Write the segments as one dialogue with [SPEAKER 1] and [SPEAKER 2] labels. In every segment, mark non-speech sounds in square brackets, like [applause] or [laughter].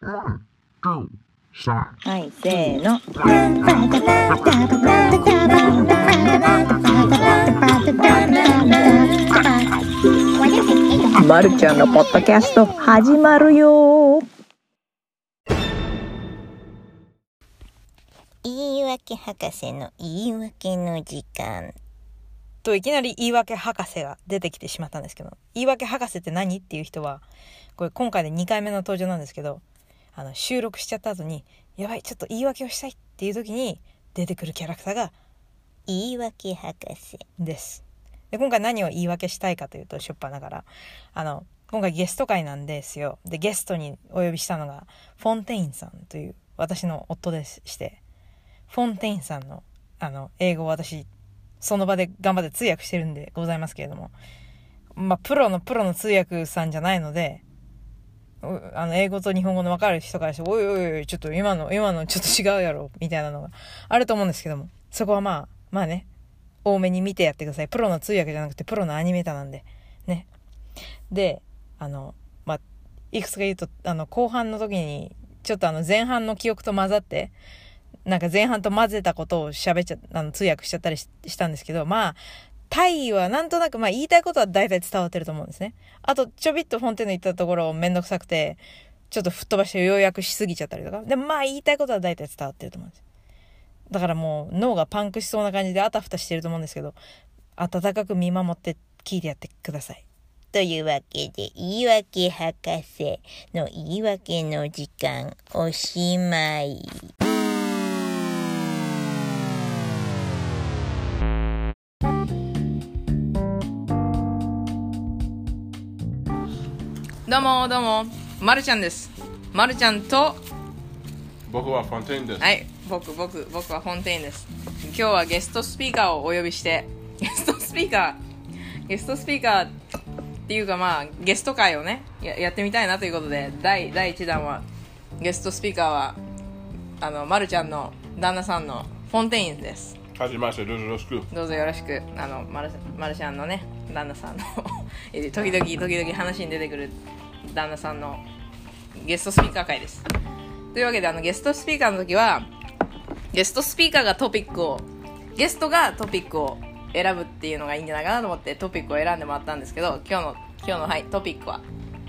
[SPEAKER 1] はい、せーの。まるちゃんのポッドキャスト始まるよ。
[SPEAKER 2] 言い訳博士の言い訳の時間。
[SPEAKER 3] といきなり言い訳博士が出てきてしまったんですけど言い訳博士って何？っていう人はこれ今回で2回目の登場なんですけどあの収録しちゃった後にやばいちょっと言い訳をしたいっていう時に出てくるキャラクターが
[SPEAKER 2] 言い訳博士。
[SPEAKER 3] です。で今回何を言い訳したいかというとしょっぱながら。あの今回ゲスト会なんですよ。でゲストにお呼びしたのがフォンテインさんという私の夫でしてフォンテインさんのあの英語を私その場で頑張って通訳してるんでございますけれどもまあプロのプロの通訳さんじゃないのでうあの英語と日本語の分かる人からしておいおいおいちょっと今の今のちょっと違うやろみたいなのがあると思うんですけどもそこはまあまあね多めに見てやってください。プロの通訳じゃなくてプロのアニメーターなんでね。であのまあいくつか言うとあの後半の時にちょっとあの前半の記憶と混ざってなんか前半と混ぜたことを喋っちゃあの通訳しちゃったりししたんですけどまあタイはなんとなくまあ言いたいことは大体伝わってると思うんですね。あとちょびっとフォンテンの言ったところめんどくさくてちょっと吹っ飛ばして要約しすぎちゃったりとか。でもまあ言いたいことは大体伝わってると思うんですだからもう脳がパンクしそうな感じであたふたしてると思うんですけど温かく見守って聞いてやってください。
[SPEAKER 2] というわけで言い訳博士の言い訳の時間おしまい。
[SPEAKER 3] どうもどうも。まるちゃんです。まるちゃんと
[SPEAKER 4] 僕はフォンテインです。
[SPEAKER 3] はい僕僕僕はフォンテインです。今日はゲストスピーカーをお呼びして [laughs] ゲストスピーカーゲストスピーカーっていうかまあゲスト会をねややってみたいなということで第第1弾はゲストスピーカーはあのまるちゃんの旦那さんのフォンテインです。
[SPEAKER 4] はじめまして、どうぞよろしく。
[SPEAKER 3] どうぞよろしく。あのマルマルシャンのね旦那さんの [laughs] え時々時々話に出てくる旦那さんのゲストスピーカー会です。というわけであのゲストスピーカーの時はゲストスピーカーがトピックをゲストがトピックを選ぶっていうのがいいんじゃないかなと思ってトピックを選んでもらったんですけど今日の今日のはいトピックは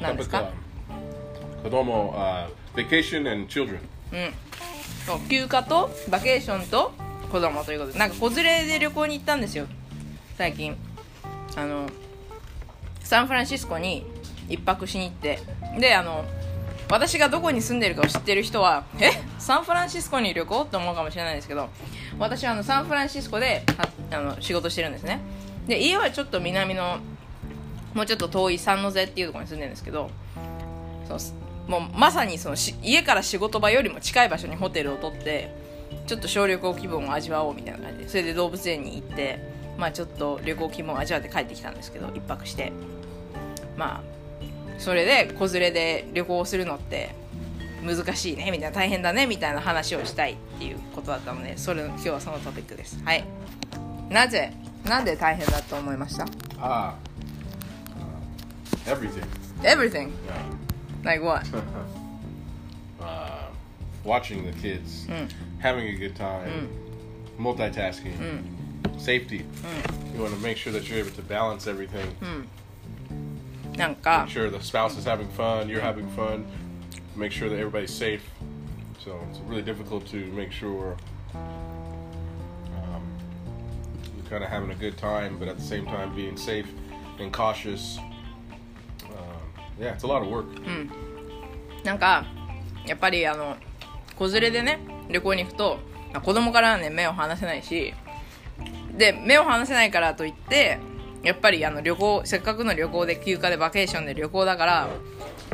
[SPEAKER 3] 何ですか？
[SPEAKER 4] 子供、uh, vacation and children。
[SPEAKER 3] うん。そう休暇とバケーションと子供ということで。なんか子連れで旅行に行ったんですよ。最近。あのサンフランシスコに一泊しに行って。であの私がどこに住んでるかを知ってる人はえ？サンフランシスコに旅行？って思うかもしれないですけど私はあのサンフランシスコであの仕事してるんですね。で家はちょっと南のもうちょっと遠いサンノゼっていうところに住んでるんですけどそうもうまさにその家から仕事場よりも近い場所にホテルを取ってちょっと小旅行気分を味わおうみたいな感じでそれで動物園に行ってまあちょっと旅行気分を味わって帰ってきたんですけど一泊して。まあそれで子連れで旅行するのって難しいねみたいな大変だねみたいな話をしたいっていうことだったのでそれ今日はそのトピックですはいなぜなんで大変だと思いました
[SPEAKER 4] Ah, uh, everything.
[SPEAKER 3] Everything
[SPEAKER 4] Yeah.
[SPEAKER 3] like what
[SPEAKER 4] Uh, watching the kids, having a good time, multitasking, safety. You want to make sure that you're able to balance everything.
[SPEAKER 3] なんか
[SPEAKER 4] Make sure the spouse is having fun, you're having fun. Make sure that everybody's safe. So it's really difficult to make sure um, you're kind of having a good time, but at the same time being safe and cautious. Um, yeah, it's a lot of work.
[SPEAKER 3] なんかやっぱりあの子連れでね旅行に行くとまあ子供からはね目を離せないしで目を離せないからといってやっぱりあの旅行せっかくの旅行で休暇でバケーションで旅行だから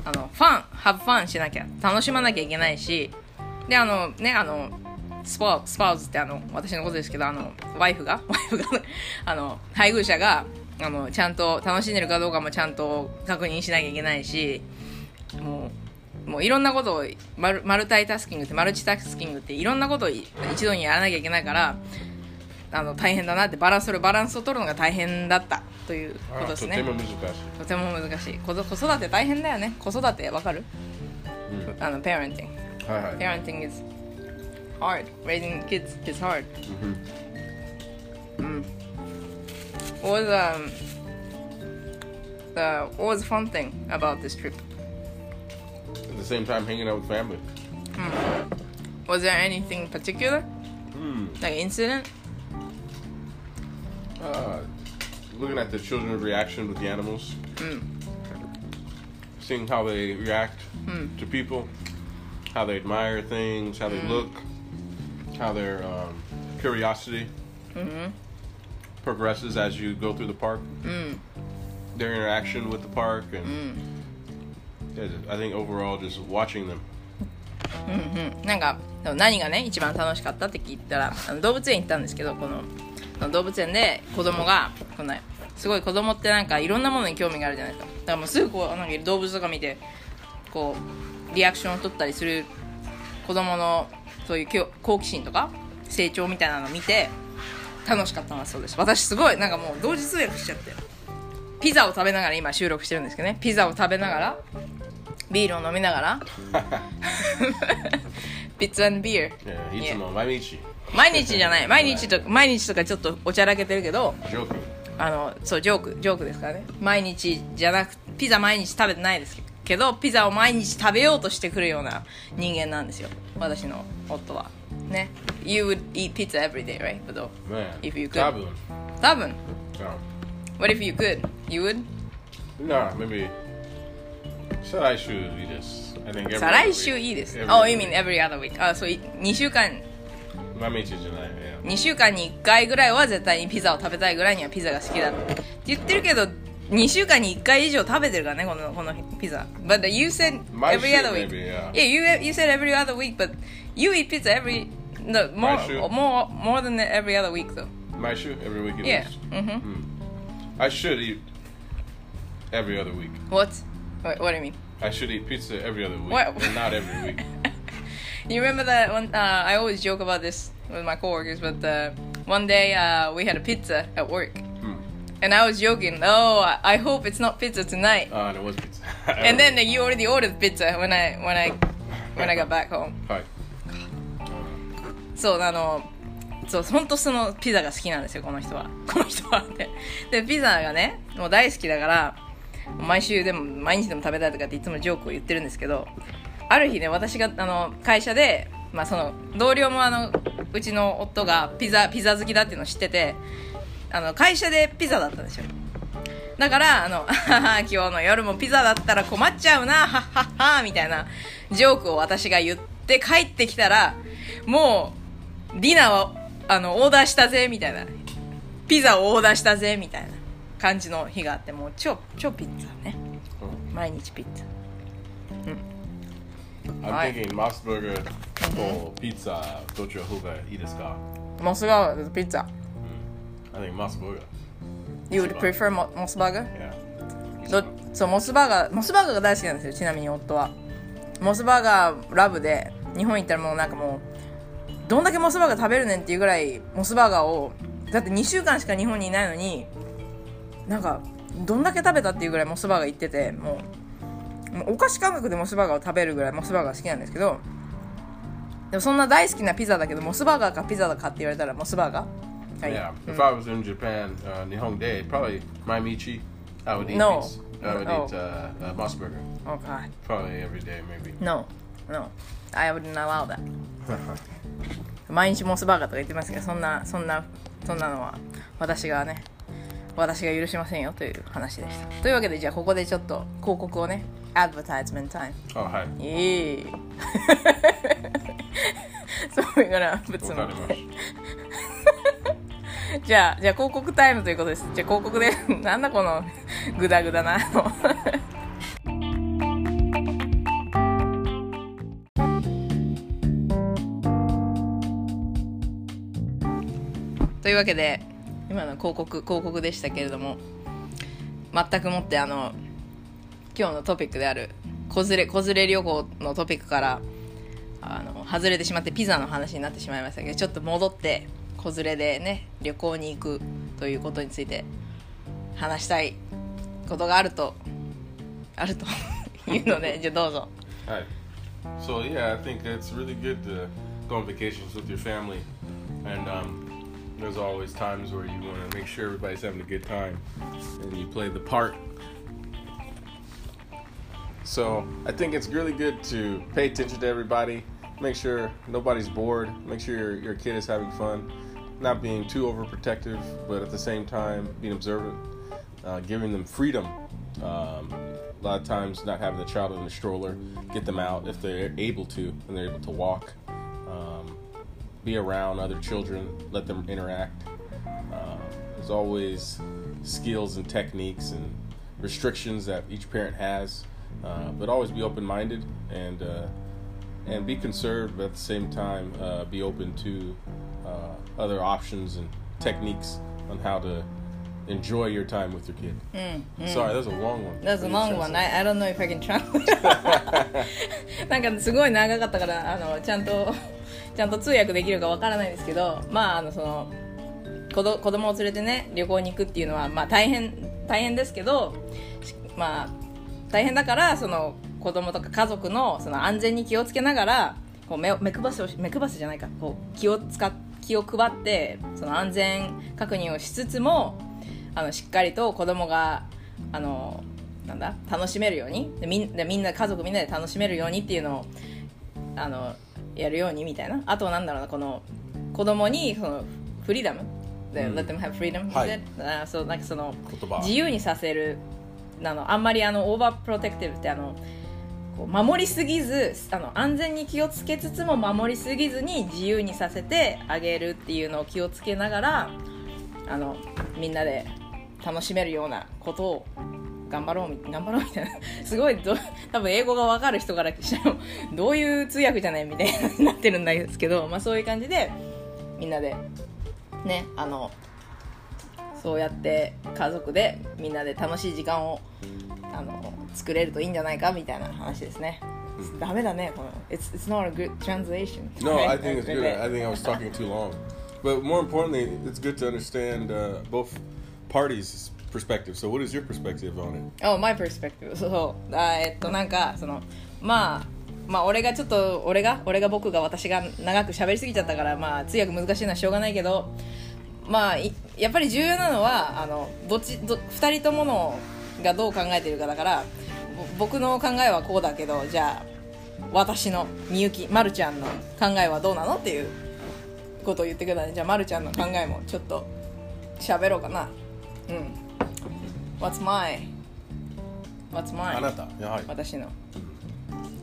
[SPEAKER 3] あのファンハブファンしなきゃ楽しまなきゃいけないしであのねあのスパスパウズってあの私のことですけどあのワイフが [laughs] ワイフがあの配偶者があのちゃんと楽しんでるかどうかもちゃんと確認しなきゃいけないしもうもういろんなことをマルマルタイタスキングってマルチタスキングっていろんなことを一度にやらなきゃいけないからあの大変だなってバランスそれバランスを取るのが大変だったということですね
[SPEAKER 4] とても難しい。
[SPEAKER 3] とても難しい子子育て大変だよね子育てわかるあの parenting
[SPEAKER 4] はいはい
[SPEAKER 3] parenting is hard raising kids is hard what was um the what was the fun thing about this trip
[SPEAKER 4] At the same time, hanging out with family.
[SPEAKER 3] was there anything particular like incident
[SPEAKER 4] Uh, looking at the children's reaction with the animals, seeing how they react to people, how they admire things, how they look, how their um, curiosity progresses as you go through the park, their interaction with the park, and yeah, I think overall just watching them.
[SPEAKER 3] なんか何がね一番楽しかったって聞いたらあの動物園行ったんですけどこのその 動物園で子供がこんなすごい子供ってなんかいろんなものに興味があるじゃないですか。だからもうすぐこうなんか動物とか見てこうリアクションを取ったりする子供のそういうきょ好奇心とか成長みたいなのを見て楽しかったのはそうです。私すごいなんかもう同時通訳しちゃって。ピザを食べながら今収録してるんですけどね。ピザを食べながらビールを飲みながら。ピッツァビール
[SPEAKER 4] Yeah. some of my michi.
[SPEAKER 3] 毎日じゃない毎日と毎日とかちょっとおちゃらけてるけど
[SPEAKER 4] Joking.
[SPEAKER 3] あのそうジョークジョークですからね毎日じゃなくピザ毎日食べてないですけどピザを毎日食べようとしてくるような人間なんですよ私の夫はね You would eat pizza every day right? けど
[SPEAKER 4] Man.
[SPEAKER 3] If you could. 多分
[SPEAKER 4] No.
[SPEAKER 3] What if you could? You would?
[SPEAKER 4] Nah, maybe. I should eat this. I think every
[SPEAKER 3] 再来.週いいです oh, you mean every other week あ、そう2週間
[SPEAKER 4] My michi tonight, yeah.
[SPEAKER 3] 2週間に1回ぐらいは絶対にピザを食べたいぐらいにはピザが好きだって言ってるけど2週間に1回以上食べてるからねこのこのピザ But you said every other week
[SPEAKER 4] maybe, yeah.
[SPEAKER 3] Yeah you, you said every other week but you eat pizza every no, more, more, more than every other week though
[SPEAKER 4] My shoe every week it
[SPEAKER 3] Yeah
[SPEAKER 4] is.
[SPEAKER 3] mm-hmm.
[SPEAKER 4] I should eat every other week.
[SPEAKER 3] What? What, what do you mean?
[SPEAKER 4] I should eat pizza every other week,
[SPEAKER 3] What?
[SPEAKER 4] not every week.
[SPEAKER 3] You remember that one? Uh, I always joke about this with my coworkers, but uh, one day uh, we had a pizza at work,
[SPEAKER 4] Hmm.
[SPEAKER 3] and I was joking. Oh, I, hope it's not pizza tonight.
[SPEAKER 4] Uh, and it was pizza.
[SPEAKER 3] and then uh, you already ordered pizza when I when I when I got back home. そうあのそう本当そのピザが好きなんですよこの人はこの人はねでピザがねもう大好きだから毎週でも毎日でも食べたいとかっていつもジョークを言ってるんですけどある日ね私があの会社で、まあ、その同僚もあのうちの夫がピザピザ好きだっていうのを知っててあの会社でピザだったんですよだから、あの、[laughs] 今日の夜もピザだったら困っちゃうな、はっはっは、みたいなジョークを私が言って帰ってきたら、もう、ディナーは、あの、オーダーしたぜ、みたいな。ピザをオーダーしたぜ、みたいな感じの日があって、もう超、超ピッツァね。毎日ピッツァ。
[SPEAKER 4] I'm
[SPEAKER 3] Hi.
[SPEAKER 4] thinking Mossburger or pizza. Docho Huga eat this guy.
[SPEAKER 3] モスバーガーとピッツァ。
[SPEAKER 4] I think.
[SPEAKER 3] You would prefer モモスバーガー
[SPEAKER 4] Yeah.
[SPEAKER 3] どそうモスバーガーモスバーガーが大好きなんですよちなみに夫はモスバーガーラブで日本行ったらもうなんかもうどんだけモスバーガー食べるねんっていうぐらいモスバーガーをだって2週間しか日本にいないのになんかどんだけ食べたっていうぐらいモスバーガー行っててもうお菓子感覚でモスバーガーを食べるぐらいモスバーガー好きなんですけどでもそんな大好きなピザだけどモスバーガーかピザだかって言われたらモスバーガー
[SPEAKER 4] ？Yeah. If I was in Japan, uh, Nihon Day, probably my michi. I would eat
[SPEAKER 3] No.
[SPEAKER 4] these. I would
[SPEAKER 3] Oh.
[SPEAKER 4] eat uh, uh, Mossburger.
[SPEAKER 3] Oh God
[SPEAKER 4] Probably every day, maybe.
[SPEAKER 3] No, no. I wouldn't allow that. [laughs] 毎日モスバーガーとか言ってますけど、そんな、そんな、そんなのは私がね、私が許しませんよという話でした。というわけで、じゃあここでちょっと広告をね、advertisement time.
[SPEAKER 4] Oh, hi.
[SPEAKER 3] イエーイ So we're gonna put some
[SPEAKER 4] わかりました。[laughs]
[SPEAKER 3] じゃあ、じゃあ広告タイムということです。じゃあ広告で、[laughs] なんだこのグダグダなの。[laughs] というわけで、今の広告、広告でしたけれども、全くもってあの、今日のトピックである、子連れ、子連れ旅行のトピックから、あの外れてしまってピザの話になってしまいましたけどちょっと戻って子連れでね旅行に行くということについて話したいことがあるとあるというのでじゃあどうぞ
[SPEAKER 4] Hi. So yeah, I think it's really good to go on vacations with your family, and um, there's always times where you want to make sure everybody's having a good time, and you play the part. So I think it's really good to pay attention to everybody, make sure nobody's bored, make sure your, your kid is having fun, not being too overprotective, but at the same time being observant, uh, giving them freedom. Um, a lot of times, not having the child in a stroller, get them out if they're able to and they're able to walk. Um, be around other children, let them interact. Uh, there's always skills and techniques and restrictions that each parent has, uh, but always be open-minded and uh, and be conserved, but at the same time uh, be open to uh, other options and techniques on how to enjoy your time with your kid. Sorry, that was a long one.
[SPEAKER 3] That's a
[SPEAKER 4] What
[SPEAKER 3] long
[SPEAKER 4] did you
[SPEAKER 3] one.
[SPEAKER 4] translate?
[SPEAKER 3] I, I don't know if I can translate. [laughs] なんかすごい長かったから、あの、ちゃんと、ちゃんと通訳できるかわからないんですけど、まあ、あの、その、子ど子供を連れてね、旅行に行くっていうのは、まあ大変、大変ですけど、しまあ、 大変だから、その、子供とか家族の、その安全に気をつけながら、こう目を目配せをし、目配せじゃないか、こう、気を使っ、気を配って、その安全確認をしつつも、あのしっかりと子供があのなんだ楽しめるようにでみんでみんな家族みんなで楽しめるようにっていうのをあのやるようにみたいな。あとはなんだろうなこの子供にそのフリーダム。で、
[SPEAKER 4] うん。
[SPEAKER 3] let them have freedom、
[SPEAKER 4] はい。
[SPEAKER 3] あそうなんかその
[SPEAKER 4] 言葉。
[SPEAKER 3] 自由にさせるあのあんまりあのオーバープロテクティブってあのこう守りすぎずあの安全に気をつけつつも守りすぎずに自由にさせてあげるっていうのを気をつけながらあのみんなで楽しめるようなことを頑張ろう頑張ろうみたいな。[laughs] すごいど多分英語が分かる人からしたらどういう通訳じゃないみたいになってるんですけど、まあ、そういう感じでみんなでねあのそうやって家族でみんなで楽しい時間をあの作れるといいんじゃないかみたいな話ですね。ダメだね、この it's, it's not a good translation.
[SPEAKER 4] No, I think it's good. I think I was talking too long. But more importantly, it's good to understand uh, both parties' perspective. So, what is your perspective on it?
[SPEAKER 3] Oh, my perspective. そう。あえっと、なんか、その、まあ、まあ、俺がちょっと、俺が、俺が僕が私が長く喋りすぎちゃったから、まあ、通訳難しいのはしょうがないけど、まあ、いやっぱり重要なのは、あの、どっち、ど、二人とものがどう考えてるかだから、ぼ僕の考えはこうだけど、じゃあ、私のみゆき、まるちゃんの考えはどうなのっていうことを言ってくれたので、じゃあ、まるちゃんの考えもちょっと喋ろうかな。うん。What's my? What's mine?
[SPEAKER 4] あなた、やはり。
[SPEAKER 3] 私の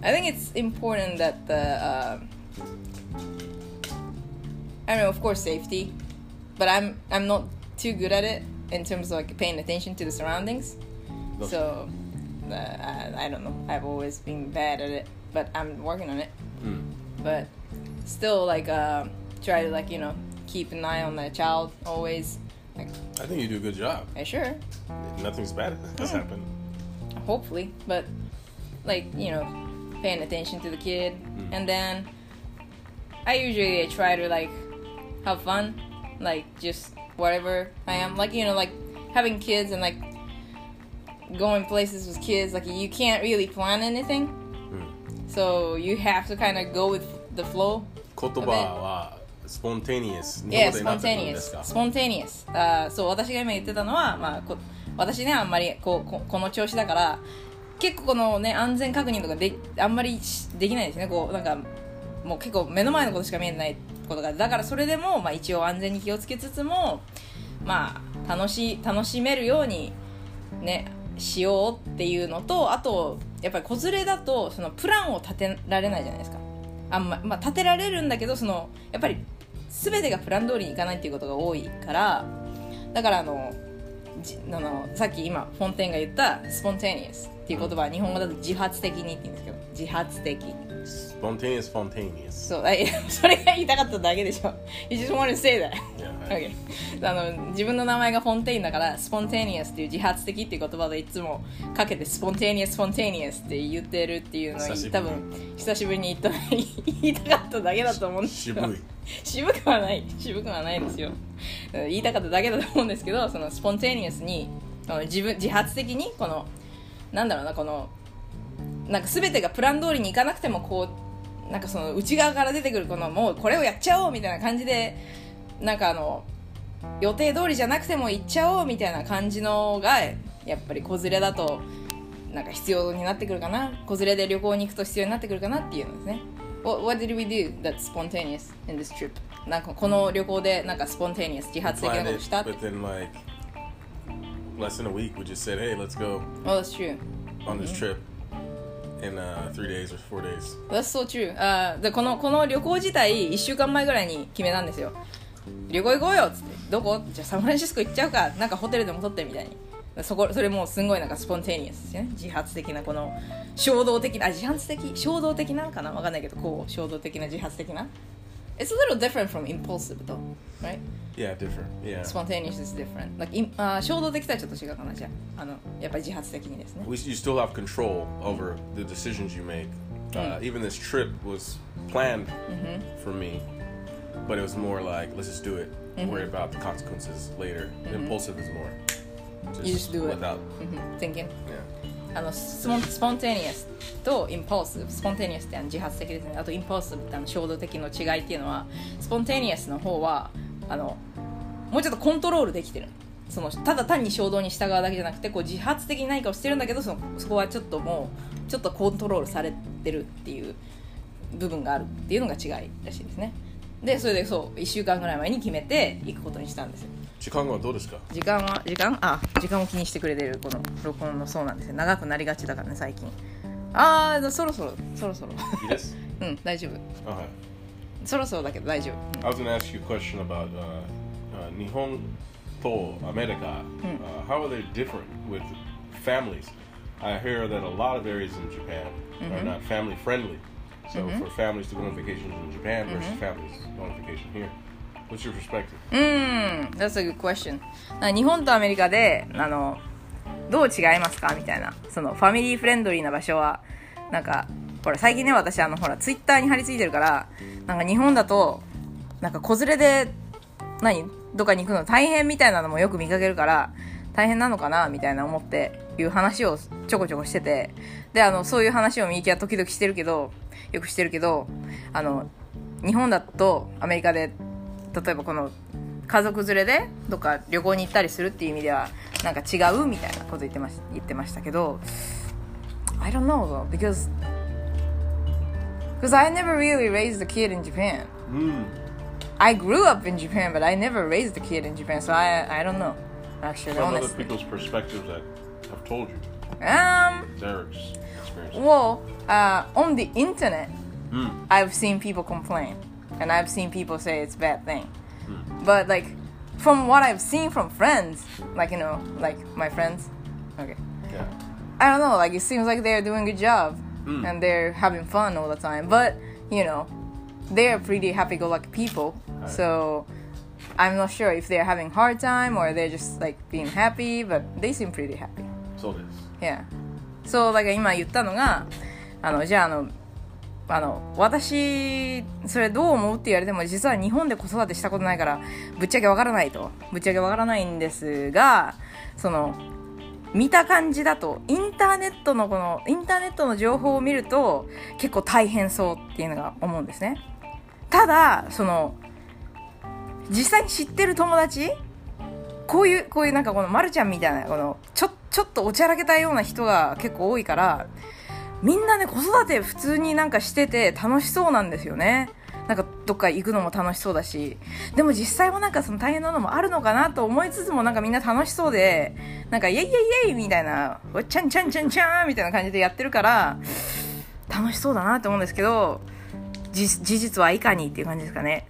[SPEAKER 3] I think it's important that the uh, I don't know of course safety but I'm I'm not too good at it in terms of like paying attention to the surroundings. So uh, I, I don't know. I've always been bad at it but I'm working on it.
[SPEAKER 4] うん。
[SPEAKER 3] but still like uh, try to like you know keep an eye on the child always. Like
[SPEAKER 4] I think you do a good job.
[SPEAKER 3] yeah, sure.
[SPEAKER 4] Nothing's bad has happened.
[SPEAKER 3] hopefully but like you know paying attention to the kid. And then i usually try to like have fun like just whatever i am like you know like having kids and like going places with kids like you can't really plan anything so you have to kind of go with the flow
[SPEAKER 4] 言葉は spontaneous。
[SPEAKER 3] Yeah, spontaneous.
[SPEAKER 4] か
[SPEAKER 3] Spontaneous. あーそう、私が今言ってたのは、まあ、こ私ね、あんまりこうここの調子だから、結構このね、安全確認とかであんまりしできないですね。こう、なんか、もう結構目の前のことしか見えないことが、だからそれでも、まあ一応安全に気をつけつつも、まあ、楽し、楽しめるように、ね、しようっていうのと、あと、やっぱり子連れだと、そのプランを立てられないじゃないですか。あんま、まあ、立てられるんだけど、その、やっぱり、全てがプラン通りにいかないっていうことが多いからだからあのあのさっき今フォンテンが言った「spontaneous」っていう言葉は日本語だと自発的にって言うんですけど自発的
[SPEAKER 4] spontaneous, spontaneous.
[SPEAKER 3] そうあいやそれが言いたかっただけでしょ You just want to say that
[SPEAKER 4] Yeah, right.
[SPEAKER 3] Okay. あの自分の名前がフォンテインだから spontaneous っていう自発的っていう言葉でいつもかけて spontaneous spontaneous って言ってるっていうのを多分久しぶりに言った言いたかっただけだと思うんですよ
[SPEAKER 4] 渋い。
[SPEAKER 3] 渋くはない渋くはないですようん言いたかっただけだと思うんですけどそのスポンテニアスに自分自発的にこのなんだろうなこのなんか全てがプラン通りにいかなくてもこうなんかその内側から出てくるこのもうこれをやっちゃおうみたいな感じでなんかあの予定通りじゃなくても行っちゃおうみたいな感じのがやっぱり子連れだとなんか必要になってくるかな。子連れで旅行に行くと必要になってくるかなっていうのですね。What, what did we do that's spontaneous in this trip? なんかこの旅行でなんかスポンテニアス自発的なことしたって。
[SPEAKER 4] Less than a week. We just said, "Hey, let's go
[SPEAKER 3] Oh that's true.
[SPEAKER 4] on this trip in uh, three days or four days."
[SPEAKER 3] That's so true. あーでこのこの旅行自体1週間前ぐらいに決めたんですよ旅行行こうよっつってどこじゃあサンフランシスコ行っちゃうかなんかホテルでも取ってみたいにそこそれもうすごいなんかスポンテニアスですよね。自発的なこの衝動的なあ自発的？衝動的なのかな？わかんないけどこう衝動的な自発的な It's a little different from impulsive though, right?
[SPEAKER 4] Yeah, different. Yeah.
[SPEAKER 3] Spontaneous is different. Like, im- あー衝動的とはちょっと違うかなじゃああのやっぱり自発的にですね
[SPEAKER 4] We, you still have control over the decisions you make. Uh, even this trip was planned for me, but it was more like, let's just do it. Worry about the consequences later. Impulsive is more.
[SPEAKER 3] You just do it.
[SPEAKER 4] without.
[SPEAKER 3] うん Thinking
[SPEAKER 4] Yeah.
[SPEAKER 3] あのスポンスポンテニアスとインポーススポンテニアスってあの自発的ですね。あとインポースってあの衝動的の違いっていうのはスポンテニアスの方はあのもうちょっとコントロールできてる。そのただ単に衝動に従うだけじゃなくてこう自発的に何かをしてるんだけどそのそこはちょっともうちょっとコントロールされてるっていう部分があるっていうのが違いらしいですね。でそれでそう1週間ぐらい前に決めて行くことにしたんですよ。
[SPEAKER 4] 時間はどうですか
[SPEAKER 3] 時間は時間あ時間を気にしてくれてるこの録音のそうなんですよ長くなりがちだからね最近ああそろそろそろそろ
[SPEAKER 4] いいです。[laughs]
[SPEAKER 3] うん大丈夫
[SPEAKER 4] Uh-huh.
[SPEAKER 3] そろそろだけど大丈夫
[SPEAKER 4] I was going to ask you a question about uh, uh, Nihon to America. Uh, how are they different with families? I hear that a lot of areas in Japan are not family friendly. So for families to go on vacation in Japan versus families going on vacation here, what's your perspective?
[SPEAKER 3] うん。That's a good question. 日本とアメリカであのどう違いますかみたいな。そのファミリーフレンドリーな場所はなんかほら最近ね私あのほらツイッターに貼り付いてるからなんか日本だとなんか子連れで何？どっかに行くの大変みたいなのもよく見かけるから大変なのかなみたいな思っていう話をちょこちょこしてて。であのそういう話をみゆきは時々してるけどよくしてるけどあの日本だとアメリカで例えばこの家族連れでどっか旅行に行ったりするっていう意味ではなんか違うみたいなこと言ってまし言ってましたけど I don't know though because because I never really raised a kid in Japan
[SPEAKER 4] Mm.
[SPEAKER 3] I grew up in Japan but I never raised a kid in Japan so I I don't know actually
[SPEAKER 4] From other
[SPEAKER 3] honestly
[SPEAKER 4] people's perspectives that have told you
[SPEAKER 3] um
[SPEAKER 4] their ex- experience.
[SPEAKER 3] well uh, on the internet
[SPEAKER 4] Mm.
[SPEAKER 3] I've seen people complain and I've seen people say it's a bad thing. But like from what I've seen from friends, like you know, like my friends, okay.
[SPEAKER 4] Yeah.
[SPEAKER 3] I don't know, like it seems like they're doing a good job and they're having fun all the time. But, you know, they're pretty happy go lucky people. So I'm not sure if they're having hard time or they're just like being happy, but they seem pretty happy.
[SPEAKER 4] So this.
[SPEAKER 3] Yeah. そう、だから今言ったのが、あの、じゃああの、 あの、私、それどう思うって言われても、実は日本で子育てしたことないから、ぶっちゃけわからないと。ぶっちゃけわからないんですが、その、見た感じだと、インターネットのこの、インターネットの情報を見ると、結構大変そうっていうのが思うんですね。ただ、その、実際に知ってる友達こういう、こういうなんかこのまるちゃんみたいな、この、ちょ、ちょっとおちゃらけたような人が結構多いから、みんなね、子育て普通になんかしてて楽しそうなんですよね。なんかどっか行くのも楽しそうだし。でも実際はなんかその大変なのもあるのかなと思いつつもなんかみんな楽しそうで、なんかイェイイェイイェイみたいな、おっちゃんちゃんちゃんちゃんみたいな感じでやってるから、楽しそうだなって思うんですけど、事実はいかにっていう感じですかね。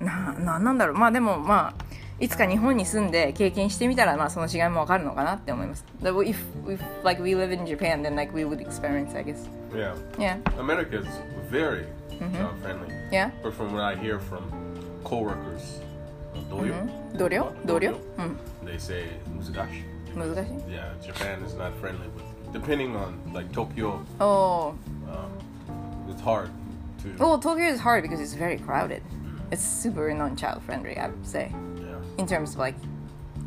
[SPEAKER 3] な、なんなんだろう。まあでもまあ、いつか日本に住んで経験してみたら、まあその違いもわかるのかなって思います。If, if like we live in Japan, then like we would experience, I guess.
[SPEAKER 4] Yeah.
[SPEAKER 3] Yeah.
[SPEAKER 4] America is very child friendly.
[SPEAKER 3] Yeah.
[SPEAKER 4] But from what I hear from coworkers,
[SPEAKER 3] 同僚同僚うん。
[SPEAKER 4] they say muzagashi.
[SPEAKER 3] 難しい
[SPEAKER 4] Yeah, Japan is not friendly with. Depending on like Tokyo,
[SPEAKER 3] おー
[SPEAKER 4] um, it's hard to.
[SPEAKER 3] Well, Tokyo is hard because it's very crowded. It's super non-child friendly, I would say.
[SPEAKER 4] Yeah.
[SPEAKER 3] In terms of like,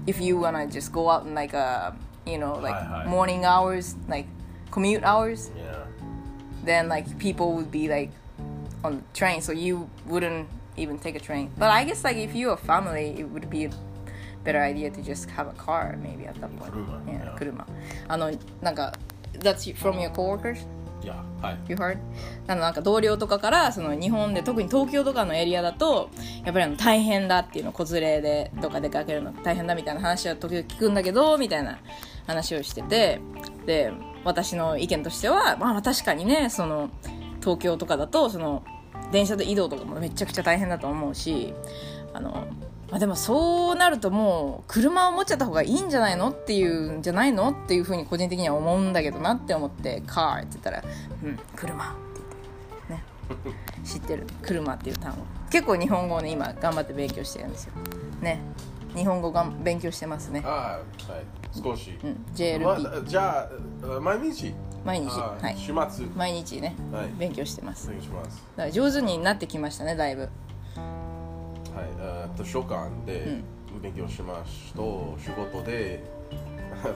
[SPEAKER 3] if you wanna just go out in like a, you know, like
[SPEAKER 4] Hi, hi.
[SPEAKER 3] morning hours, like commute hours,
[SPEAKER 4] Yeah.
[SPEAKER 3] then like people would be like on the train, so you wouldn't even take a train. But I guess like if you're a family, it would be a better idea to just have a car maybe at that point.
[SPEAKER 4] 車
[SPEAKER 3] Yeah,
[SPEAKER 4] yeah.
[SPEAKER 3] 車。あのなんか that's from your coworkers.
[SPEAKER 4] いやはい
[SPEAKER 3] You heard? あのなんか同僚とかからその日本で特に東京とかのエリアだとやっぱりあの大変だっていうの子連れでとか出かけるの大変だみたいな話は時々聞くんだけどみたいな話をしててで私の意見としてはまあ確かにねその東京とかだとその電車で移動とかもめちゃくちゃ大変だと思うしあのまあ、でもそうなるともう車を持っちゃった方がいいんじゃないのっていうんじゃないのっていうふうに個人的には思うんだけどなって思って「カー」って言ったら「うん車」って言ってね。知ってる「車」っていう単語。結構日本語をね今頑張って勉強してるんですよ。ね。日本語がん勉強してますね。
[SPEAKER 4] あーはい。少し、
[SPEAKER 3] うん
[SPEAKER 4] ま
[SPEAKER 3] JLP
[SPEAKER 4] あじゃああ毎日？
[SPEAKER 3] 毎日。はい。
[SPEAKER 4] 週末。
[SPEAKER 3] 毎日ね。
[SPEAKER 4] はい。
[SPEAKER 3] 勉強してます。
[SPEAKER 4] お願いします。
[SPEAKER 3] だから上手になってきましたねだいぶ
[SPEAKER 4] はい、あ図書館で勉強しますと、仕事で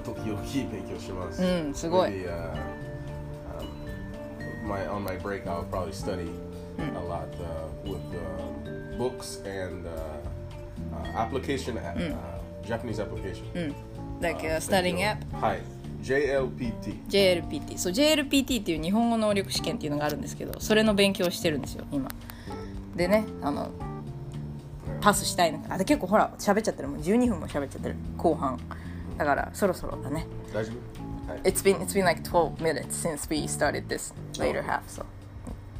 [SPEAKER 4] 時々勉強します。
[SPEAKER 3] うんすごい
[SPEAKER 4] Maybe, uh, um, my, on my break, I'll probably study a lot uh, with uh, books and uh, uh, application, uh, Japanese application.
[SPEAKER 3] うん like、uh, studying app
[SPEAKER 4] はい。JLPT。
[SPEAKER 3] JLPT そう JLPT っていう日本語能力試験っていうのがあるんですけどそれの勉強をしてるんですよ今でねあのパスしたいのあで結構ほら喋っちゃってるもう12分も喋っちゃってる後半だからそろそろだね
[SPEAKER 4] 大丈夫はい。
[SPEAKER 3] It's been, it's been like 12 minutes since we started this later half so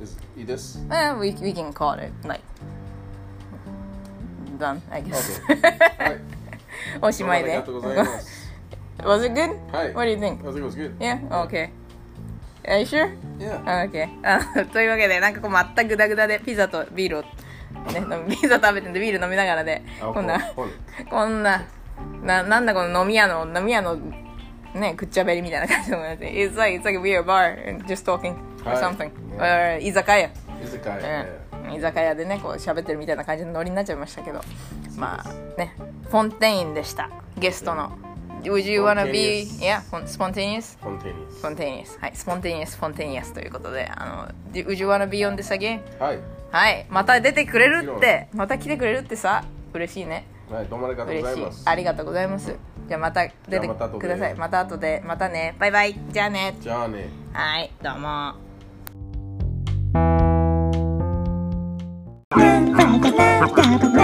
[SPEAKER 4] Is- いいです。
[SPEAKER 3] eh, we, we can call it like done I guess
[SPEAKER 4] OK。はい。
[SPEAKER 3] おしまいで
[SPEAKER 4] ありがとうございます。
[SPEAKER 3] Was it good?
[SPEAKER 4] はい。
[SPEAKER 3] What do you think?
[SPEAKER 4] I think it was good.
[SPEAKER 3] Yeah? Okay Are you sure?
[SPEAKER 4] Yeah.
[SPEAKER 3] OK あというわけでなんかこう全くグダグダでピザとビールをね飲みピザ食べててビール飲みながらで
[SPEAKER 4] あ
[SPEAKER 3] こんなこんなななんだこの飲み屋の飲み屋のねくっちゃべりみたいな感じのやつ It's like, it's like we are bar and just talking or
[SPEAKER 4] はい
[SPEAKER 3] something、居酒屋
[SPEAKER 4] 居酒屋。
[SPEAKER 3] うん居酒屋でねこう喋ってるみたいな感じのノリになっちゃいましたけどまあねフォンテインでしたゲストの Would you wanna be yeah spontaneous?
[SPEAKER 4] Spontaneous.
[SPEAKER 3] spontaneous はい spontaneous spontaneous ということであの Would you wanna be on this again?
[SPEAKER 4] はい。
[SPEAKER 3] はいまた出てくれるってまた来てくれるってさ嬉しいね。
[SPEAKER 4] はいどうもありがとうござ
[SPEAKER 3] い
[SPEAKER 4] ます。
[SPEAKER 3] ありがとうございます。じゃあまた出てください。また後でまたね。バイバイ。じゃあね。
[SPEAKER 4] じゃあね。
[SPEAKER 3] はいどうも「なんだかパンパンパ